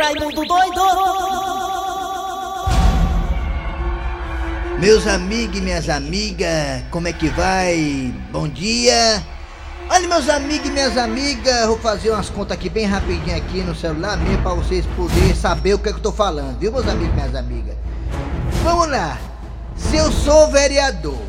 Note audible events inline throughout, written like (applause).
Raimundo doido! Meus amigos e minhas amigas, como é que vai? Bom dia! Olha, meus amigos e minhas amigas, vou fazer umas contas aqui bem rapidinho aqui no celular mesmo pra vocês poderem saber o que é que eu tô falando, viu, meus amigos e minhas amigas? Vamos lá! Se eu sou vereador,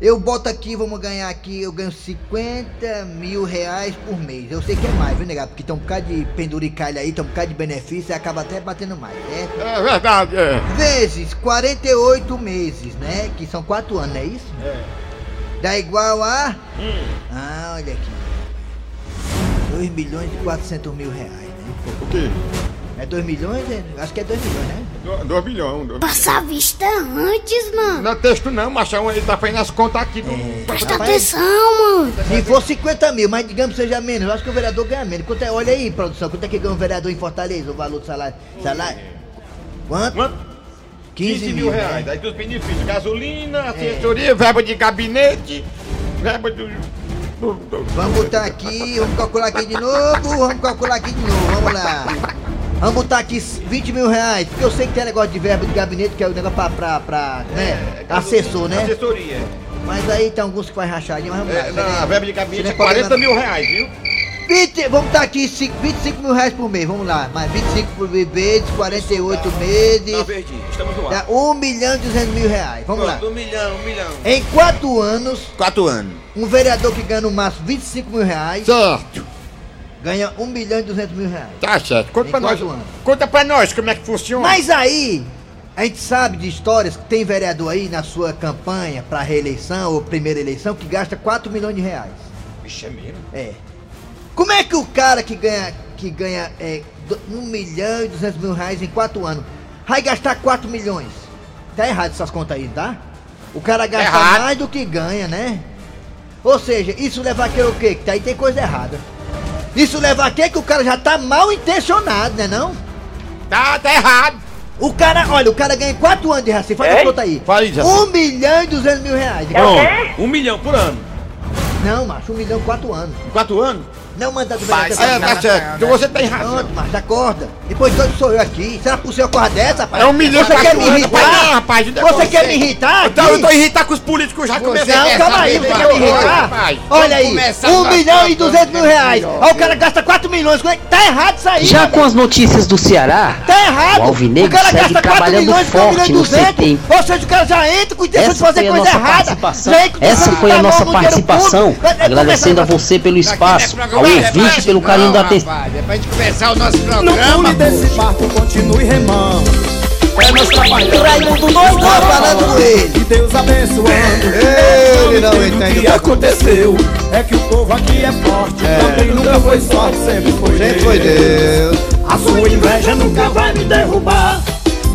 eu boto aqui, vamos ganhar aqui, eu ganho 50 mil reais por mês. Eu sei que é mais, viu, negado? Porque tem um bocado de penduricalho aí, tem um bocado de benefício e acaba até batendo mais, né? É verdade, é. Vezes 48 meses, né? Que são 4 anos, não é isso? É. Dá igual a. Ah, olha aqui. 2 milhões e 400 mil reais, né? O quê? É 2 milhões? É- Acho que é 2 milhões, né? Do- Dois bilhões. Dois... Passa a vista antes, mano. Não é texto não, machão. Ele tá fazendo as contas aqui. Do... Presta Rapaz. atenção, mano. Se for 50 mil, mas digamos que seja menos, eu acho que o vereador ganha menos. Quanto é, olha aí, produção, quanto é que ganha um vereador em Fortaleza, o valor do salário? Salário? Quanto? Quanto? 15, 15 mil né? reais. Aí dos benefícios. Gasolina, assessoria, verba de gabinete, verba do... Vamos botar aqui, vamos calcular aqui de novo, vamos calcular aqui de novo, vamos lá. Vamos botar aqui 20 mil reais, porque eu sei que tem negócio de verba de gabinete, que é o negócio pra, pra, pra né, assessor, né? Assessoria. Mas aí tem alguns que faz rachadinha, mas vamos lá. É, peraí. na verba de gabinete é não pode 40 mandar- mil reais, viu? 20, vamos botar aqui cinco- 25 mil reais por mês, vamos lá. Mas 25 por vezes, 48 meses, Verdinho, estamos no ar. dá 1 milhão e 200 mil reais, vamos lá. Pronto, um milhão, um milhão. Em 4 anos, Quatro anos. um vereador que ganha no máximo 25 mil reais, Certo. Ganha 1 milhão e 200 mil reais. Tá certo. Conta pra nós. anos. Conta pra nós como é que funciona. Mas aí, a gente sabe de histórias que tem vereador aí na sua campanha pra reeleição ou primeira eleição que gasta 4 milhões de reais. Vixe, é mesmo? É. Como é que o cara que ganha, que ganha é, 1 milhão e 200 mil reais em 4 anos vai gastar 4 milhões? Tá errado essas contas aí, tá? O cara gasta Errado. mais do que ganha, né? Ou seja, isso leva a crer o quê? Que aí tem coisa errada. Isso leva a quê? Que o cara já tá mal intencionado, né não? Tá, tá errado. O cara, olha, o cara ganha 4 anos de Recife, faz a conta aí. Fala aí, Jaci. 1 milhão e 200 mil reais. Um milhão por ano. Não, macho, 1 milhão e 4 anos. Quatro anos? Não manda do vereador. É, tá certo. Então você tem razão. Pronto, mas acorda. Depois doido sou eu aqui. Será por ser corra dessa, rapaz? É um milhão Você e quer quatro me irritar? rapaz, não, rapaz, não é você você. quer me irritar? Então, eu tô irritado com os políticos já comecei Não, calma aí, você quer me irritar? Rapaz. Olha aí, começar 1 a milhão e 200 mil reais. Aí o cara gasta 4 milhões. Como é que- Tá errado isso aí. Já com as notícias do Ceará, Tá errado. O Alvinegro o cara segue gasta 4 trabalhando milhões, forte 1 milhão e no 200. CT. Ou seja, o cara já entra com intenção de fazer coisa errada. Essa foi a nossa participação. vai Agradecendo a você pelo espaço, ouvinte pelo carinho da atenção. É pra gente começar o nosso Não programa. pule desse barco, continue remando. É nós trabalhando. Raimundo doido, tá falando com ele. E Deus abençoando. Ele não entende O que aconteceu é que o povo aqui é forte. Também nunca foi sorte, sempre foi Sempre foi Deus. A sua inveja nunca vai me derrubar.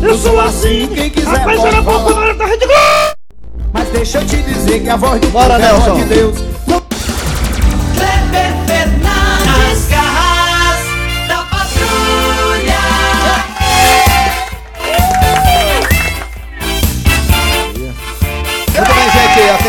Eu sou assim, quem quiser pode falar. Mas deixa eu te dizer que a voz do Bora, povo é a voz Nelson. de Deus.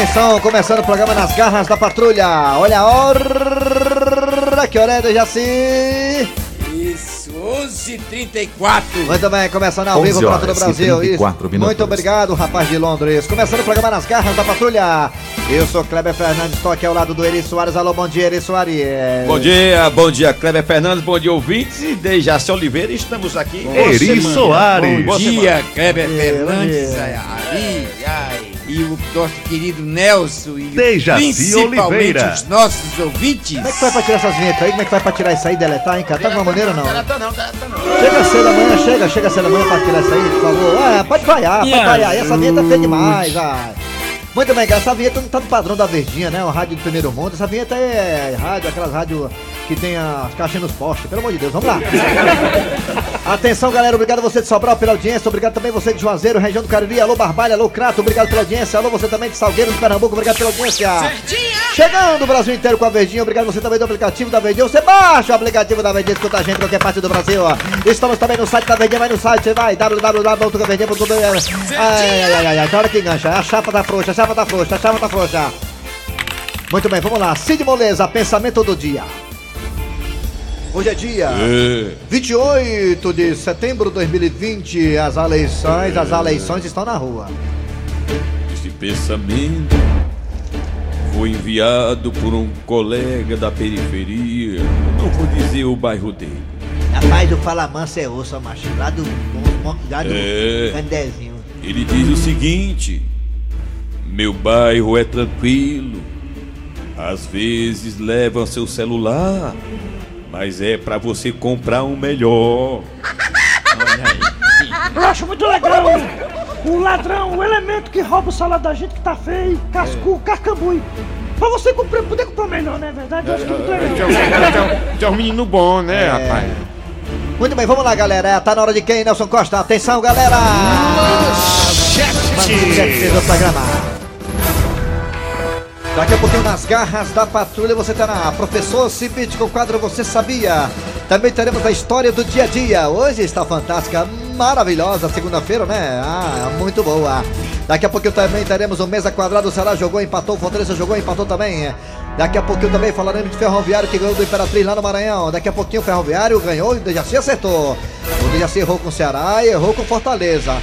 Atenção, começando o programa Nas Garras da Patrulha. Olha a hora, que hora é, Jaci? Isso, 11h34. Muito bem, começando ao 11 vivo para todo o Brasil. 34 Isso. minutos. Muito obrigado, rapaz de Londres. Começando o programa Nas Garras da Patrulha. Eu sou Kleber Fernandes, estou aqui ao lado do Eri Soares. Alô, bom dia, Eri Soares. Bom dia, bom dia, Kleber Fernandes, bom dia, ouvintes. E Dejaci Oliveira, estamos aqui. Boa Eri semana. Soares. Bom dia, Kleber Bom Fernandes. ai, e o nosso querido Nelson e Dejaci principalmente Oliveira. os nossos ouvintes. Como é que vai pra tirar essas vinhetas aí? Como é que vai pra tirar isso aí, deletar, hein, cara? Tá de uma maneira ou não? Tá não, tá não. Chega cedo amanhã, chega, chega cedo amanhã pra tirar isso aí, por favor. Ah, pode vaiar, pode vaiar. Essa vinheta é feia demais, vai. Muito bem, cara, essa vinheta não tá no padrão da Verdinha, né? Uma rádio do primeiro mundo. Essa vinheta é rádio, aquelas rádios que tem as caixinhas nos postes. Pelo amor de Deus, vamos lá. (laughs) Atenção, galera, obrigado a você de Sobral pela audiência. Obrigado também você de Juazeiro, região do Cariri. Alô, Barbalha, alô, Crato, obrigado pela audiência. Alô, você também de Salgueiro, de Pernambuco, obrigado pela audiência. Chegando o Brasil inteiro com a Verdinha, obrigado você também do aplicativo da Verdinha. Você baixa o aplicativo da Verdinha, escuta a gente em qualquer parte do Brasil. ó. Estamos também no site da Verdinha, vai no site, vai, www.verdinha.com. Ai, ai, ai, ai, ai, tem hora que engancha. A chapa tá frouxa, a chapa tá frouxa, a chapa tá frouxa. Muito bem, vamos lá. Cid Moleza, pensamento do dia. Hoje é dia É. 28 de setembro de 2020. As eleições, as eleições estão na rua. Esse pensamento foi enviado por um colega da periferia. Não vou dizer o bairro dele. Rapaz, o Fala Mansa é osso, macho. Lá do. Lá do É. Candezinho. Ele diz o seguinte: Meu bairro é tranquilo. Às vezes levam seu celular, mas é pra você comprar um melhor. (laughs) Eu acho muito legal o ladrão, o elemento que rouba o salário da gente que tá feio, cascu, carcambui. Pra você comprar, poder comprar melhor, não é verdade? Eu acho que é muito legal. Tem um menino bom, né, rapaz? Muito bem, vamos lá, galera. Tá na hora de quem, Nelson Costa? Atenção, galera! Manchete do programa. Daqui a pouquinho nas garras da patrulha você terá Professor Cibite com o quadro Você Sabia. Também teremos a história do dia a dia. Hoje está fantástica, maravilhosa, segunda-feira, né? Ah, muito boa. Daqui a pouquinho também teremos o Mesa Quadrada. O Ceará jogou, empatou. O Fortaleza jogou, empatou também. Daqui a pouquinho também falaremos de Ferroviário que ganhou do Imperatriz lá no Maranhão. Daqui a pouquinho o Ferroviário ganhou e o Dejaci acertou. O Dejaci errou com o Ceará e errou com o Fortaleza.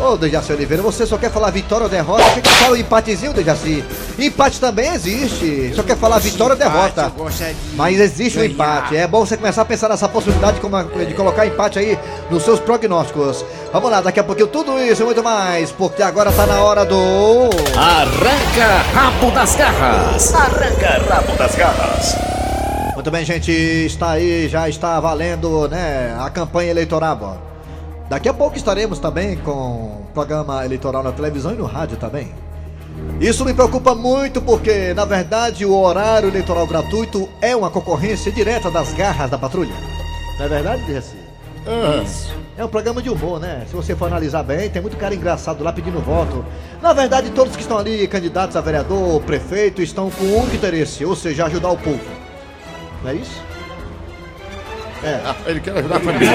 Ô, Dejaci Oliveira, você só quer falar vitória ou derrota? Por que que fala o empatezinho, Dejaci? Empate também existe. Só quer falar vitória ou derrota. Mas existe um empate. É bom você começar a pensar nessa possibilidade de colocar empate aí nos seus prognósticos. Vamos lá, daqui a pouquinho tudo isso e muito mais, porque agora tá na hora do. Arranca rabo das garras. Arranca rabo das garras. Muito bem, gente, está aí, já está valendo, né, a campanha eleitoral. Daqui a pouco estaremos também com programa eleitoral na televisão e no rádio também. Isso me preocupa muito porque, na verdade, o horário eleitoral gratuito é uma concorrência direta das garras da patrulha. Não é verdade, Jesse? Isso. É um programa de humor, né? Se você for analisar bem, tem muito cara engraçado lá pedindo voto. Na verdade, todos que estão ali, candidatos a vereador, prefeito, estão com um único interesse, ou seja, ajudar o povo. Não é isso? É. (laughs) Ele quer ajudar a família.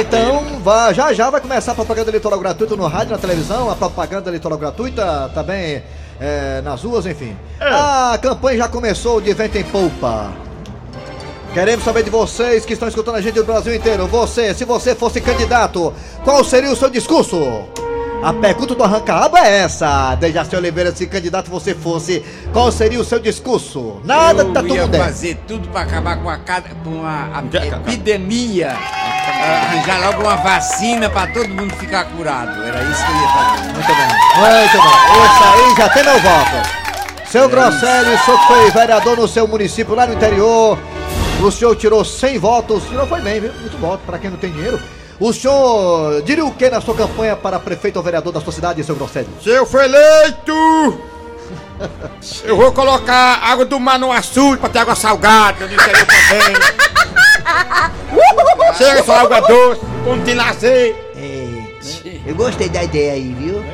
Então, vá, já já vai começar a propaganda eleitoral gratuita no rádio, na televisão, a propaganda eleitoral gratuita também é, nas ruas, enfim. A campanha já começou de vento em polpa. Queremos saber de vocês que estão escutando a gente do Brasil inteiro. Você, se você fosse candidato, qual seria o seu discurso? A pergunta do arranca-aba é essa. Dejaci Oliveira, se candidato você fosse, qual seria o seu discurso? Nada eu tá tudo ia dentro. fazer tudo pra acabar com a, com a, a epidemia. Arranjar logo uma vacina pra todo mundo ficar curado. Era isso que eu ia fazer. Muito bem. Muito bem. Esse aí já tem meu voto. Seu Grosselio, o senhor que foi vereador no seu município lá no interior. O senhor tirou 100 votos. Tirou foi bem, viu? Muito voto pra quem não tem dinheiro. O senhor diria o que na sua campanha para prefeito ou vereador da sua cidade, seu Grosselio? Se eu for eleito, (laughs) eu vou colocar água do mar no açude pra ter água salgada no interior também. Chega só água doce, como tem lazer. É, eu gostei da ideia aí, viu?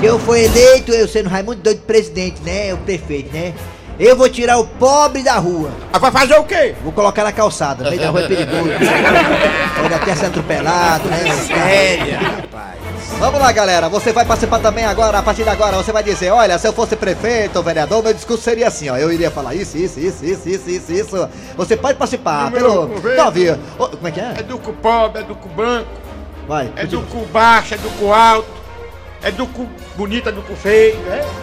Se eu for eleito, eu sendo Raimundo Doido presidente, né? O prefeito, né? Eu vou tirar o pobre da rua. Ah, vai fazer o quê? Vou colocar na calçada, no meio da rua é perigoso. (laughs) Pode até ser atropelado, né? Séria, rapaz. Vamos lá, galera. Você vai participar também agora. A partir de agora, você vai dizer: Olha, se eu fosse prefeito ou vereador, meu discurso seria assim, ó. Eu iria falar isso, isso, isso, isso, isso, isso, isso. Você pode participar pelo. Nove. Ô, Como é que é? É do cu pobre, é do cu branco, Vai. é do cu baixo, é do cu alto, é do cu bonito, é do cu feio,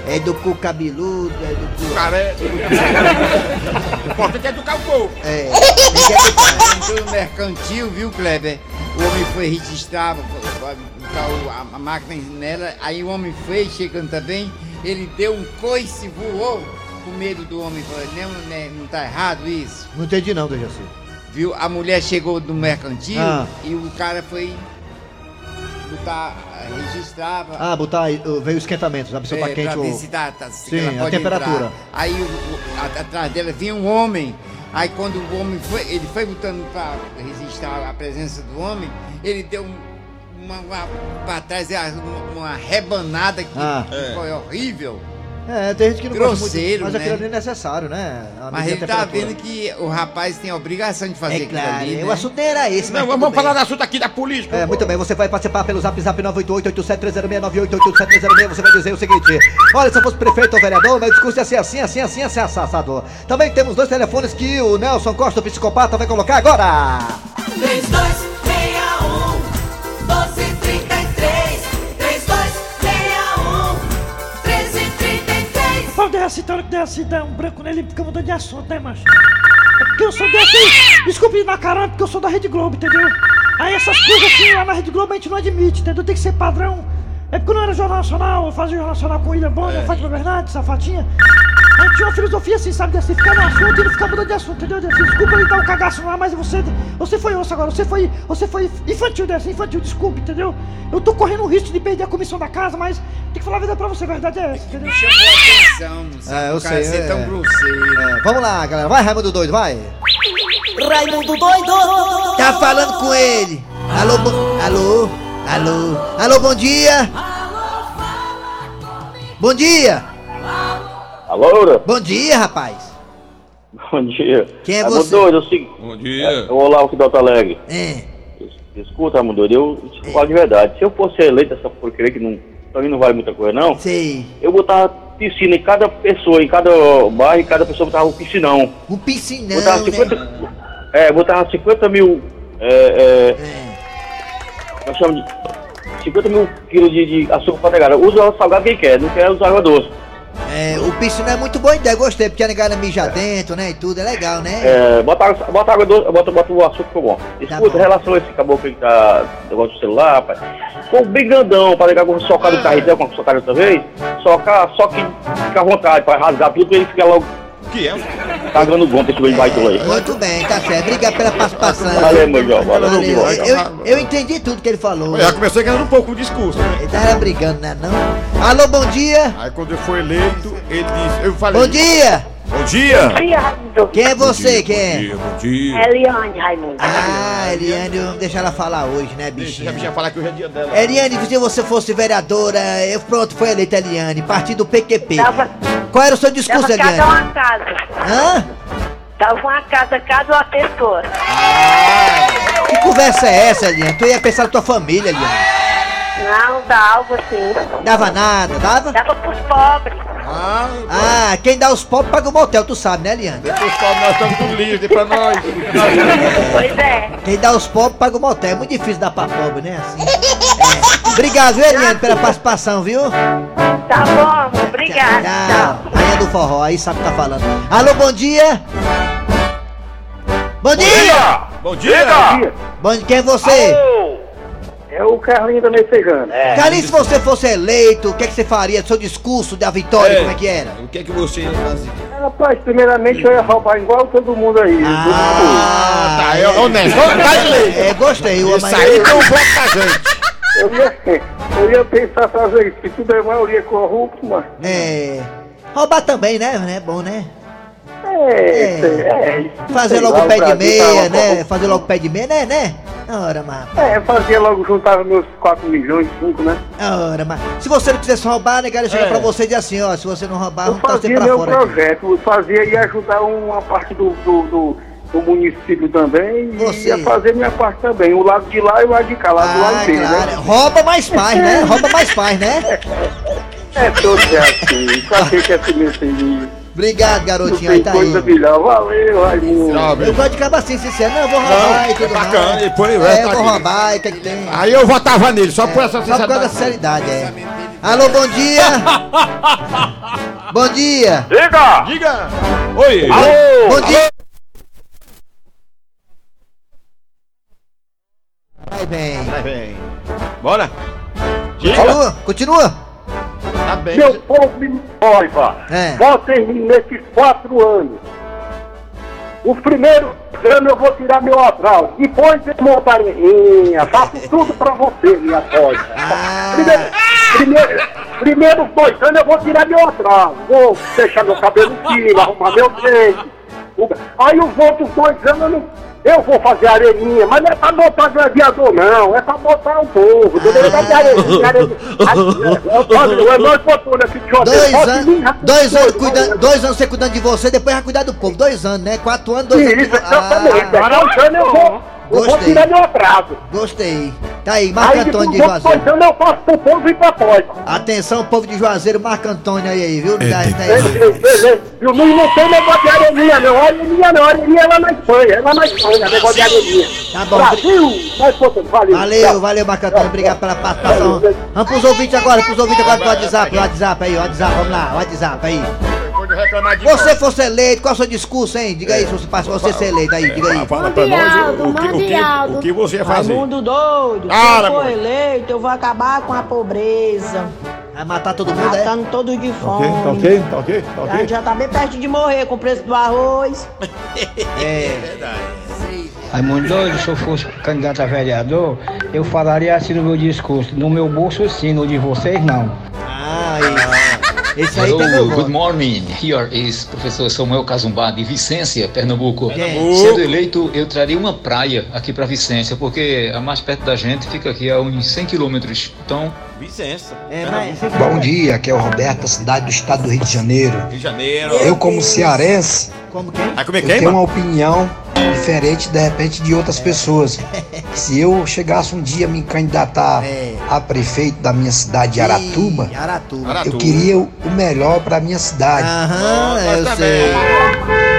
é É do cu cabeludo, é do cu. careca. (laughs) O importante é educar o povo. É. Entrou no mercantil, viu, Kleber? O homem foi registrar, a máquina nela, aí o homem foi chegando também, ele deu um coice, voou, com medo do homem, falou, não, né, não tá errado isso? Não entendi não, Dejaci. Viu? A mulher chegou do mercantil Ah. e o cara foi botar, registrava. Ah, botar uh, veio o esquentamento, sabe se É, tá quente pra ou. ver se tá, se Sim, a temperatura. entrar. Aí o- o- atrás dela vinha um homem. Aí quando o homem foi, ele foi lutando para registrar a presença do homem, ele deu um- uma, uma para trás, uma, uma rebanada que Ah. foi horrível. É, tem gente que não gosta Grosseiro, muito, mas né? aquilo ali é necessário, né? A Mas ele tá vendo que o rapaz tem a obrigação de fazer É aquilo claro, ali, né? o assunto era esse, Não, vamos bem. falar do assunto aqui da política. É, muito bem, você vai participar pelo zap zap 988-87306-988-87306, você vai dizer o seguinte, olha, se eu fosse prefeito ou vereador, meu discurso ia ser assim, assim, assim, assim, assassador. Também temos dois telefones que o Nelson Costa, o psicopata, vai colocar agora. 3261 1333 Pô, dei assim, que dei assim, dá um branco nele porque mudou de assunto, né, macho? É porque eu sou desse. Desculpe na cara, porque eu sou da Rede Globo, entendeu? Aí essas coisas assim lá na Rede Globo a gente não admite, entendeu? Tem que ser padrão. É porque eu era Jornal Nacional, eu fazia Jornal Nacional com William Bonner, É. Fátima Bernardes, Safatinha. A gente tinha uma filosofia assim, sabe? De assim, ficar no assunto e não ficar mudando de assunto, entendeu? De assim, desculpa ele dar um cagaço lá, mas você. Você foi osso agora, você foi. Você foi infantil dessa, infantil, desculpe, entendeu? Eu tô correndo o risco de perder a comissão da casa, mas tem que falar a verdade pra você, a verdade é essa, entendeu? Chamou atenção, sabe? É, eu sei, ser é. tão grosseiro. É, vamos lá, galera, vai Raimundo Doido, vai. Raimundo doido Tá falando com ele. Alô, bo... alô, alô, alô, bom dia. Bom dia. Alô, Bom dia, rapaz. bom dia. Quem é você? Doido, eu sigo. Bom dia. Eu vou lá aqui do Alto Alegre. É. Escuta, Doido, eu te falo de verdade. Se eu fosse eleito essa porcaria que não, pra mim não vale muita coisa, não. Sei. Eu botava piscina em cada pessoa, em cada bairro, e cada pessoa botava um piscinão. Um piscinão, Botava né? 50, é, botava 50 mil. É, é, nós chamamos de 50 mil quilos de, de açúcar pra negar. Usa o salgado quem quer, não quer usar água doce. É, o piscinão é muito boa ideia, gostei, porque a negada mija dentro, né, e tudo, é legal, né? É, bota, água- bota água doce, bota, bota o açúcar ficou bom. Escuta, em relação a esse caboclo que tá negócio do celular, rapaz. Ficou bem grandão pra ligar com socar do carretel, com socar outra vez. Socar, só que fica à vontade, pra rasgar tudo, pra ele ficar logo. Que é? Cagando bom pra esse bem baito aí. Muito bem, tá certo. Obrigado pela participação. Valeu, meu jovem. Valeu, Valeu. Eu, eu entendi tudo que ele falou. Já comecei ganhando um pouco o discurso, né? Ele tava brigando, né, não? Alô, bom dia. Aí quando eu fui eleito, ele disse, eu falei. Bom dia. Bom dia! Quem é você, quem é? Bom dia. Eliane, Raimundo. Ah, Eliane, vamos deixar ela falar hoje, né, Deixa bichinha? a bichinha falar que hoje é dia dela. Eliane, se você fosse vereadora, eu pronto, foi eleita Eliane, partido PQP. Tava- Qual era o seu discurso, cada Eliane? uma casa. Hã? Tava uma casa, cada uma pessoa. Que conversa é essa, Eliane? Tu ia pensar na tua família, Eliane. Não, dá algo assim. Dava nada, dava? Dava pros pobres. Ah, Ah, quem dá os pobres paga o motel, tu sabe, né, Eliane? depois fala, nós estamos tudo livre pra nós. Pois é. Quem dá os pobres paga o motel. É muito difícil dar pra pobre, né? Assim. É. Obrigado, viu, Eliane, pela participação, viu? Tá bom, obrigada. Tchau. Rainha do forró, aí sabe o que tá falando. Alô, bom dia! Bom dia! Bom dia! Bom dia, quem é você? É o Carlinhos da Messejana. É. Carlinhos, se você fosse eleito, o que, é que você faria? Seu discurso da vitória, É. como é que era? O que é que você ia fazer? Rapaz, primeiramente eu ia roubar igual todo mundo aí. Ah, tá, é honesto. Tá eleito. É, gostei. o Isso aí tem um voto da gente. Eu ia, eu ia pensar fazer isso, que tudo é maioria corrupto, mano. É. Roubar também, né? É bom, né? É, é. Fazer sei logo lá, o pé de meia, né? Fazer logo o pé de meia, né, né? Ora, mas. É, fazia logo, juntava meus 4 milhões, 5, né? Ora, mas. Se você não quisesse roubar, né, cara, chega É. pra você e diz assim, ó, se você não roubar, Eu fazia pra meu fora. aqui. projeto, eu fazia e ajudar uma parte do, do, do, do município também Você. e ia fazer minha parte também. O lado de lá e o lado de cá, lá do lado Ah, dele, claro. né? Rouba mais paz, né? Rouba mais paz, né? (laughs) É todo é assim, pra que que é assim mesmo? Obrigado, garotinho. Aí tá coisa aí. melhor. Valeu, Raimundo. Eu gosto de acabar assim, sincero. Não, eu vou roubar e tudo bacana, mais. e põe- é, eu vou roubar e o que é que tem? Aí eu votava nele, só por essa Só por causa da sinceridade. sinceridade, é. Alô, bom dia! (laughs) bom dia! Diga! Diga! Oi! Alô! Bom dia! Vai bem. Vai bem. Bora! Diga! Continua, continua. Tá bem. Meu povo me noiva, É. votem nesses quatro anos. Os primeiros anos eu vou tirar meu atraso. Depois eu montarinha, faço (laughs) tudo pra você, minha coisa. Ah. Primeiro, primeiro, primeiros dois anos eu vou tirar meu atraso. Vou deixar meu cabelo fino, arrumar meu dente. Aí os outros dois anos eu não Eu vou fazer areninha, mas não é pra botar gladiador, não. É pra botar o povo. Entendeu? (laughs) É de areninha, areninha. O Eloy botou nesse João. Dois anos, dois anos cuidando, dois anos você cuidando de você, depois vai cuidar do povo. Dois anos, né? Quatro anos, dois anos. Isso, exatamente. Ah, Agora eu vou, eu vou Gostei. tirar meu atraso. Gostei. Tá aí, Marco Aí, Antônio de Juazeiro. anos eu faço pro povo e pra pós. Atenção, povo de Juazeiro, Marco Antônio aí, aí viu? Dá- dá- Beleza. E o Luiz não tem negócio de areninha, não. Areninha não, areninha é lá na Espanha. É lá na Espanha, negócio de areninha. Tá bom. Brasil! Vai, pô, valeu. Valeu, valeu, Marco Antônio. Obrigado pela participação. Vamos pros ouvintes agora, pros ouvintes agora do WhatsApp. WhatsApp aí, WhatsApp, vamos lá, WhatsApp aí. Você fosse eleito, qual é o seu discurso, hein? Diga aí, se você passa você ser eleito aí, diga aí. Fala pra nós o, o, que, o, que, o que você ia fazer. Raimundo doido, Se eu for eleito, eu vou acabar com a pobreza. Vai matar todo mundo, é? Matando todos de Ok, fome. tá ok, tá ok, tá A ok. gente já tá bem perto de morrer com o preço do arroz. É. (laughs) Raimundo doido, se eu fosse candidato a vereador, eu falaria assim no meu discurso. No meu bolso sim, no de vocês não. Esse aí tem meu good morning. Here is professor Samuel Cazumbá de Vicência, Pernambuco. Pernambuco. Sendo eleito, eu traria uma praia aqui para Vicência, porque a mais perto da gente fica aqui a uns 100 quilômetros. Então, Vicência. É, mas... Bom dia, aqui é o Roberto, da cidade do estado do Rio de Janeiro. Rio de Janeiro. Eu, como cearense, Como quem? Vai comer eu quem, tenho mano? uma opinião diferente, de repente, de outras pessoas. (laughs) Se eu chegasse um dia a me candidatar a prefeito da minha cidade de Aratuba, Ih, Aratuba. eu queria o melhor para minha cidade. Aham, eu sei.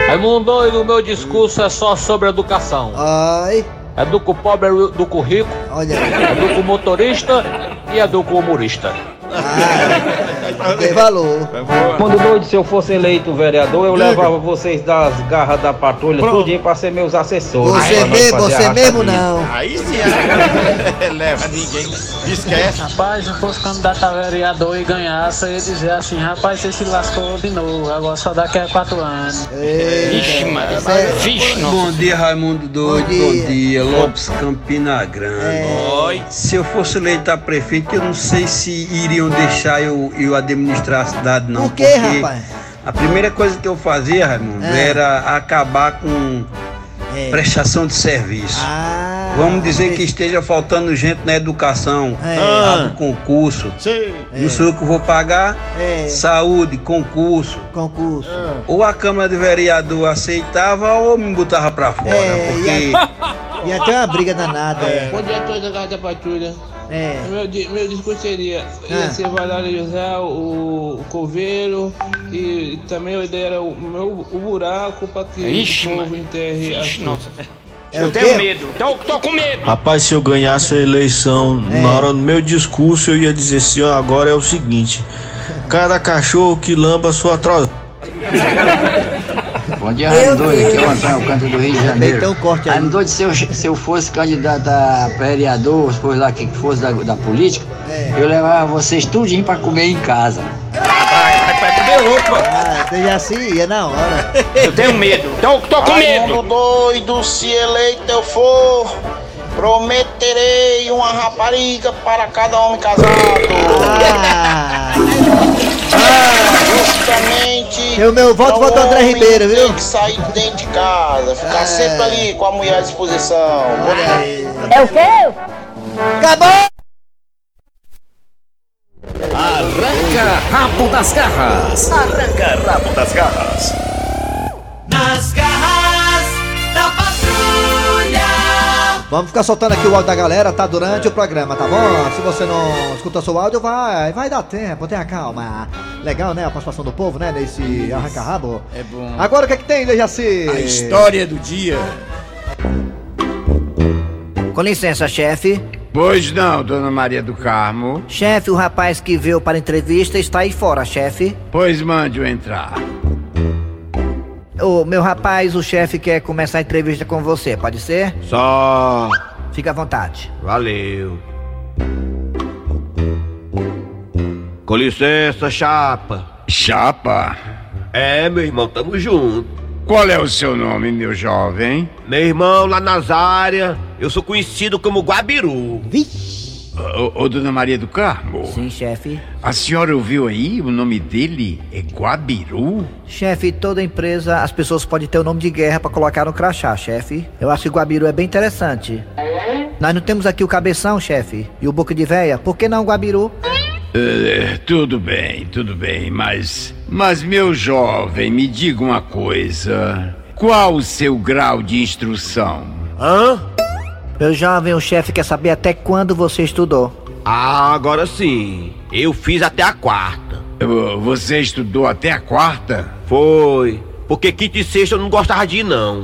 Raimundo doido, o meu discurso é só sobre educação. Ai. Educa o pobre, educa o rico. Olha. Educa o motorista e educa o humorista. Tem valor. Quando doido, se eu fosse eleito vereador, eu Diga. levava vocês das garras da patrulha, tudinho pra ser meus assessores. Você mesmo, você mesmo não. Aí sim, é. (laughs) leva ninguém. Esquece. Rapaz, se eu fosse candidato a vereador e ganhasse, eu ia dizer assim, rapaz, você se lascou de novo, agora só daqui a quatro anos. Vixe, Maria. Vixe, Bom dia, Raimundo Doido. Bom Bom dia. dia, Lopes Campina Grande. Oi. Se eu fosse eleito a prefeito, eu não sei se iriam deixar eu, eu administrar a cidade, não. Por quê, rapaz? A primeira coisa que eu fazia, Raimundo, É. era acabar com É. prestação de serviço. Ah, Vamos dizer que esteja faltando gente na educação, É. do concurso. Não sou eu que vou pagar. É. Saúde, concurso. Concurso. Ou a Câmara de Vereador aceitava ou me botava pra fora. É, porque. Ia ter uma briga danada. é. Bom dia a todos da Garra da Patrulha. É. Meu, meu discurso seria, ia Ah. ser Valério José, o, o Coveiro, e também a ideia era o, meu, o buraco para que Ixi, o povo enterre as nossa. Eu tenho medo, tô, tô com medo. Rapaz, se eu ganhasse a eleição, na hora do meu discurso, eu ia dizer assim, ó, agora é o seguinte. Cada cachorro que lamba sua troça. (laughs) Bom dia, Raimundo Doido. Aqui é o Antônio Canto do Rio de Janeiro. Então corte aí. Raimundo Doido, se eu, se eu fosse candidato a vereador, se fosse lá que fosse da, da política, eu levava vocês tudinho pra comer em casa. Ah, você já se ia na hora. Eu tenho medo, tô, tô com medo. doido, se eleito eu for, prometerei uma rapariga para cada homem casado. Justamente. Eu, meu voto, voto André Ribeiro, viu? Tem que sair de dentro de casa, ficar É. sempre ali com a mulher à disposição. É o quê? Acabou! Arranca rabo das garras. Arranca rabo das garras. Nas garras da patrulha. Vamos ficar soltando aqui o áudio da galera, tá? Durante o programa, tá bom? Se você não escuta seu áudio, vai, vai dar tempo, tenha calma. Legal, né? A participação do povo, né? Nesse arranca-rabo. É bom. Agora o que é que tem, Dejaci? A história do dia. Com licença, chefe. Pois não, dona Maria do Carmo. Chefe, o rapaz que veio para a entrevista está aí fora, chefe. Pois mande-o entrar. Ô, meu rapaz, o chefe quer começar a entrevista com você, pode ser? Só. Fica à vontade. Valeu. Com licença, chapa. Chapa? É, meu irmão, tamo junto. Qual é o seu nome, meu jovem? Meu irmão, lá nas áreas, eu sou conhecido como Guabiru. Ô, ô, dona Maria do Carmo. Sim, chefe. A senhora ouviu aí? O nome dele é Guabiru? Chefe, toda empresa, as pessoas podem ter o nome de guerra pra colocar no crachá, chefe. Eu acho que o Guabiru é bem interessante. Nós não temos aqui o cabeção, chefe, e o boca de véia. Por que não Guabiru? É, tudo bem, tudo bem, mas. Mas, meu jovem, me diga uma coisa. Qual o seu grau de instrução? Hã? Meu jovem, o chefe quer saber até quando você estudou. Ah, agora sim. Eu fiz até a quarta. Ô, Você estudou até a quarta? Foi. Porque quinta e sexta eu não gostava de ir, não.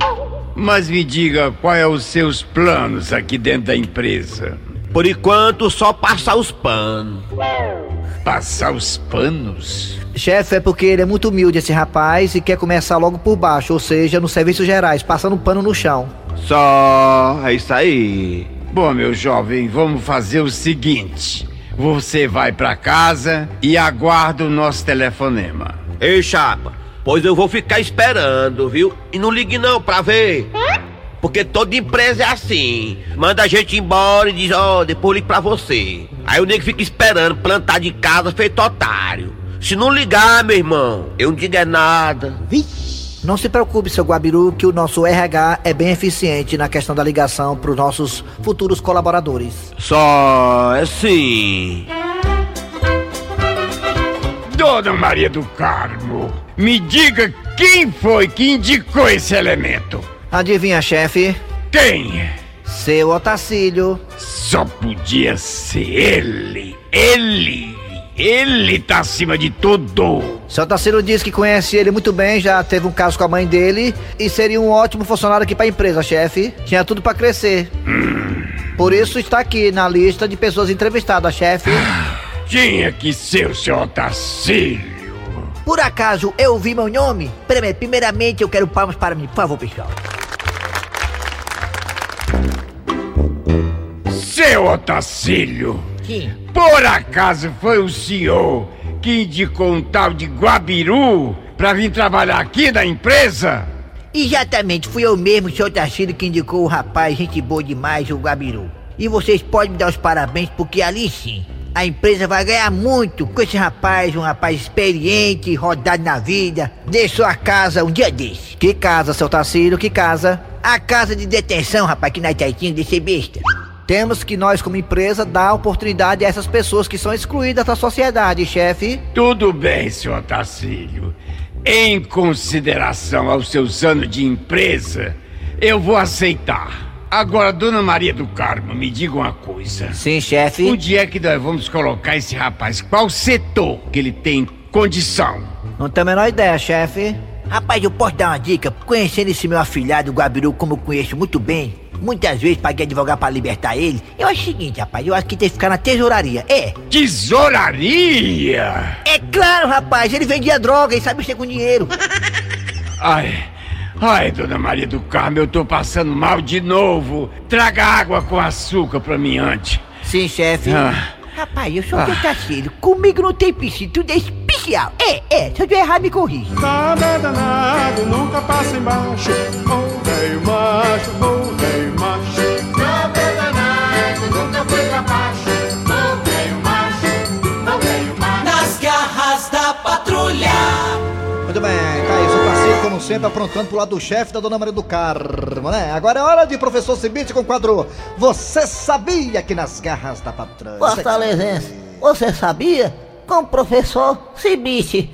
Mas me diga, qual é os seus planos aqui dentro da empresa? Por enquanto, só passar os panos. Passar os panos? Chefe, é porque ele é muito humilde, esse rapaz, e quer começar logo por baixo, ou seja, nos serviços gerais, passando pano no chão. Só. É isso aí. Bom, meu jovem, vamos fazer o seguinte. Você vai pra casa e aguarda o nosso telefonema. Ei, chapa, pois eu vou ficar esperando, viu? E não ligue não pra ver. Porque toda empresa é assim. Manda a gente embora e diz, ó, depois ligo pra você. Aí o nego fica esperando, plantar de casa feito otário. Se não ligar, meu irmão, eu não digo é nada. Não se preocupe, seu Guabiru, que o nosso RH é bem eficiente na questão da ligação para os nossos futuros colaboradores. Só é assim. Dona Maria do Carmo, me diga quem foi que indicou esse elemento? Adivinha, chefe? Quem? Seu Otacílio. Só podia ser ele. Ele. Ele tá acima de tudo. Seu Otacílio disse que conhece ele muito bem, já teve um caso com a mãe dele e seria um ótimo funcionário aqui pra empresa, chefe. Tinha tudo pra crescer. Por isso está aqui na lista de pessoas entrevistadas, chefe. Tinha que ser o seu Otacílio. Por acaso eu ouvi meu nome? Primeiramente eu quero palmas para mim, por favor, pessoal. Seu Otacílio. Sim. Por acaso foi o senhor que indicou um tal de Guabiru pra vir trabalhar aqui na empresa? Exatamente, fui eu mesmo, seu Tarcílio, que indicou o rapaz, gente boa demais, o Gabiru. E vocês podem me dar os parabéns, porque ali sim, a empresa vai ganhar muito com esse rapaz, um rapaz experiente, rodado na vida, deixou a casa um dia desse. Que casa, seu Tarcílio, que casa? A casa de detenção, rapaz, que nós tá tinha de ser besta. Temos que nós, como empresa, dar oportunidade a essas pessoas que são excluídas da sociedade, chefe. Tudo bem, senhor Otacílio. Em consideração aos seus anos de empresa, eu vou aceitar. Agora, dona Maria do Carmo, me diga uma coisa. Sim, chefe. Onde é que nós vamos colocar esse rapaz? Qual setor que ele tem condição? Não tenho a menor ideia, chefe. Rapaz, eu posso dar uma dica? Conhecendo esse meu afilhado, o Gabiru, como eu conheço muito bem, muitas vezes paguei advogado pra libertar ele. Eu acho o seguinte, rapaz, eu acho que tem que ficar na tesouraria. É. Tesouraria? É claro, rapaz, ele vendia droga e sabe mexer com dinheiro. Ai, ai, dona Maria do Carmo, eu tô passando mal de novo. Traga água com açúcar pra mim antes. Sim, chefe. Ah. Rapaz, eu sou Ah. Comigo não tem piscina, tudo é especial. É, é, se eu tiver errado, me corrija. Nada é danado, nunca passa embaixo. Ô velho macho, ô velho macho. Nada é danado, nunca foi pra baixo. Ô velho macho, ô velho macho. Nas garras da patrulha. Muito bem, tá aí, seu parceiro, como sempre, aprontando pro lado do chefe da Dona Maria do Carmo, né? Agora é hora de professor Cibite com o quadro Você Sabia que nas garras da patrulha. Fortalezense, você sabia? Com o professor Cibite.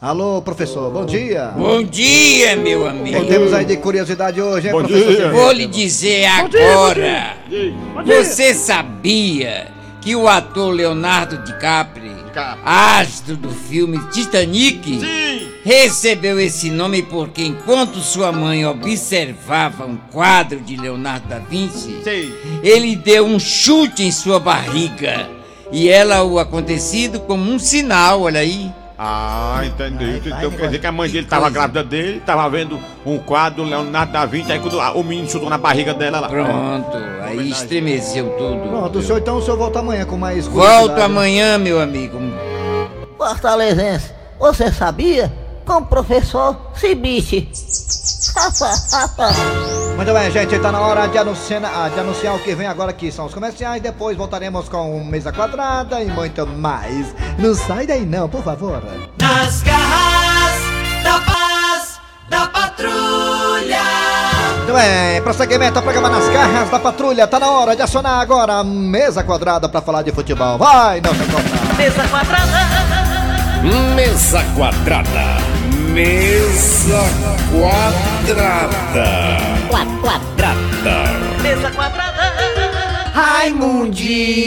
Alô, professor, bom dia. Bom dia, meu amigo. O que temos aí de curiosidade hoje, hein, Bom professor dia. Vou lhe dizer Bom dia, bom agora. Você sabia que o ator Leonardo DiCaprio, astro do filme Titanic, recebeu esse nome porque enquanto sua mãe observava um quadro de Leonardo da Vinci, ele deu um chute em sua barriga e ela o acontecido como um sinal, olha aí. Ah, entendi. então quer dizer que a mãe dele tava grávida dele, tava vendo um quadro do Leonardo da Vinci, aí quando o menino chutou na barriga dela lá. Pronto, aí estremeceu tudo. Pronto, o senhor então o senhor volta amanhã com mais Volto amanhã, meu amigo. Fortalezense, você sabia? Com o professor Cibite. (laughs) Muito bem, gente, tá na hora de anunciar, ah, de anunciar o que vem agora aqui. São os comerciais, depois voltaremos com mesa quadrada e muito mais. Não sai daí não, por favor. Nas garras da paz da patrulha. Muito bem, prosseguimento ao programa Nas Garras da Patrulha. Tá na hora de acionar agora a mesa quadrada pra falar de futebol. Vai, não se. Mesa quadrada. Mesa quadrada. Mesa quadrada. Quadrada. Mesa quadrada. Raimundico.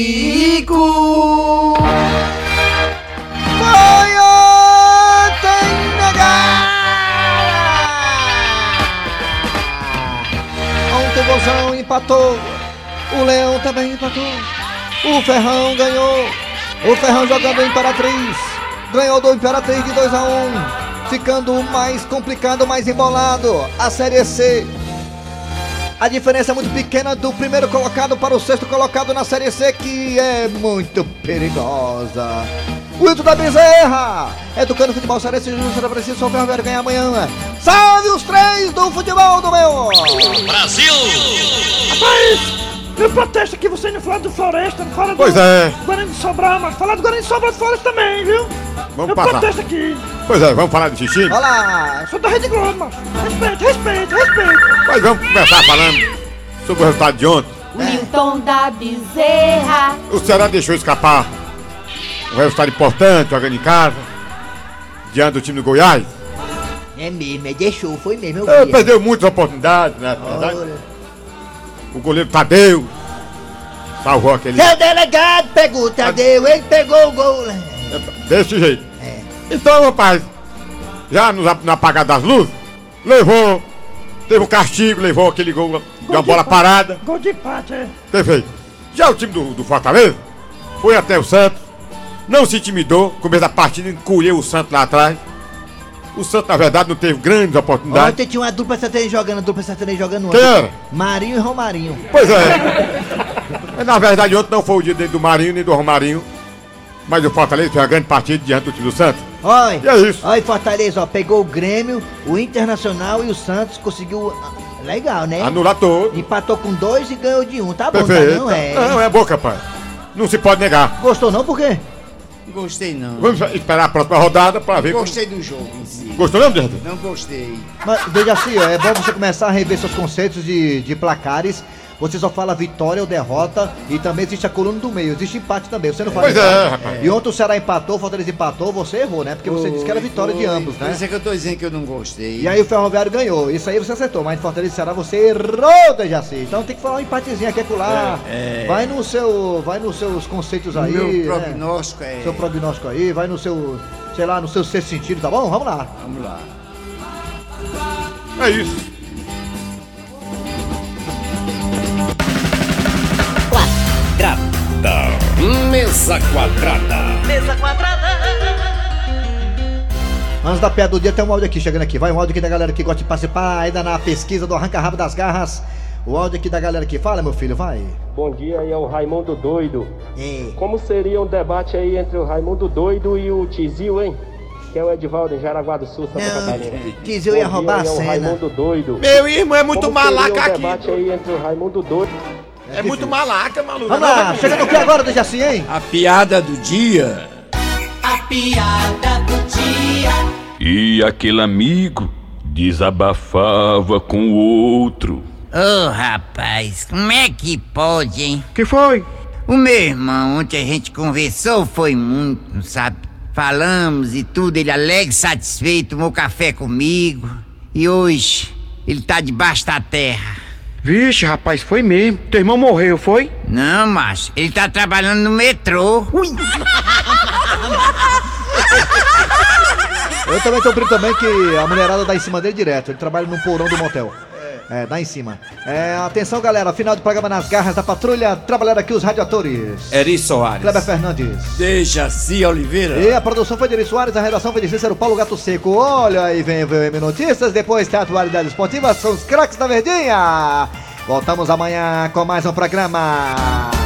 Foi ontem Ontem o Bozão empatou. O Leão também empatou. O Ferrão ganhou. O Ferrão jogando a Imperatriz. Ganhou do Imperatriz de 2 a 1 Ficando mais complicado, mais embolado. A Série C. A diferença é muito pequena do primeiro colocado para o sexto colocado na Série C, que é muito perigosa. O Hilton da Bezerra! Educando futebol cearense, Júnior será preciso só o Ferroviário ganhar amanhã. Salve os três do futebol do meu! Brasil! Rapaz, eu protesto aqui você não fala do Floresta, não fala Pois do é. Guarani de Sobral, mas fala do Guarani de Sobral do Floresta também, viu? Vamos eu passar. protesto aqui. Pois é, vamos falar de xixi? Olha lá! Eu sou da Rede Globo, macho. Respeito, respeito, respeito. Mas vamos começar falando sobre o resultado de ontem. Wilton da Bezerra. O Ceará deixou escapar um resultado importante, jogando em casa, diante do time do Goiás. É mesmo, é deixou, foi mesmo. Eu É, perdeu muitas oportunidades, né? O goleiro Tadeu salvou aquele. Seu delegado pegou o Tadeu, ele pegou o gol. Desse jeito. É. Então, rapaz, já no, no apagar das luzes, levou, teve um castigo, levou aquele gol de uma bola parada. Gol de empate, é. Perfeito. Já o time do, do Fortaleza foi até o Santos, não se intimidou, começo da partida, encolheu o Santos lá atrás. O Santos, na verdade, não teve grandes oportunidades. Ontem tinha uma dupla sertaneja jogando, dupla sertaneja jogando Quem ontem. era? Marinho e Romarinho. Pois é. Mas, (laughs) na verdade, ontem não foi o dia nem do Marinho nem do Romarinho. Mas o Fortaleza fez uma grande partida diante do time do Santos. Olha, E é isso. olha Fortaleza, ó, pegou o Grêmio, o Internacional e o Santos conseguiu. ah, Legal, né? Anular todo. Empatou com dois e ganhou de um. Tá bom, Perfeito. tá não? É. Não, é boca, pai. Não se pode negar. Gostou não? Por quê? Gostei não. Vamos esperar a próxima rodada pra ver. como- Gostei do jogo em si. Gostou mesmo, Dedo? Não gostei. Mas, veja assim, ó, é bom você começar a rever seus conceitos de, de placares. Você só fala vitória ou derrota e também existe a coluna do meio, existe empate também. Você não fala Pois é, rapaz. E ontem o Ceará empatou, o Fortaleza empatou, você errou, né? Porque você disse que era vitória de Foi. ambos, Por né? isso é que eu tô dizendo que eu não gostei. E aí o Ferroviário ganhou. Isso aí você acertou, mas Fortaleza e Ceará você errou, Dejaci. Então tem que falar um empatezinho aqui acolá. É, é. Vai no seu. Vai nos seus conceitos aí. meu né? prognóstico é- Seu prognóstico aí, vai no seu. Sei lá, no seu sexto sentido, tá bom? Vamos lá. Vamos lá. É isso. Mesa quadrada. Mesa quadrada. Antes da piada do dia, tem um áudio aqui chegando aqui. Vai um áudio aqui da galera que gosta de participar ainda na pesquisa do Arranca Rabo das Garras. O áudio aqui da galera que fala, meu filho, vai. Bom dia, aí é o Raimundo Doido. É. Como seria um debate aí entre o Raimundo Doido e o Tizil, hein? Que é o Edivaldo em Jaraguá do Sul, Santa Não, Catarina. Tizil ia roubar a é o cena. Raimundo Doido. Meu irmão, é muito Como malaca seria um aqui. debate aí entre o Raimundo Doido. É muito malaca, maluco. Vamos lá, chegando o que agora, Dejaci, hein? A piada do dia. A piada do dia. E aquele amigo desabafava com o outro. Ô rapaz, como é que pode, hein? Que foi? O meu irmão, ontem a gente conversou, foi muito, sabe? Falamos e tudo, ele alegre, satisfeito, tomou café comigo. E hoje, ele tá debaixo da terra. Vixe, rapaz, foi mesmo. Teu irmão morreu, foi? Não, macho, ele tá trabalhando no metrô. Ui. Eu também tô brincando também que a mulherada dá em cima dele direto. Ele trabalha no porão do motel. É, dá em cima. É, atenção, galera. Final do programa nas garras da patrulha. Trabalharam aqui os radiadores. Eri Soares. Kleber Fernandes. Dejaci Oliveira. E a produção foi de Eri Soares, a redação foi de Cícero Paulo Gato Seco. Olha aí, vem o VM Notícias, depois tem a atualidade esportiva, são os craques da Verdinha. Voltamos amanhã com mais um programa.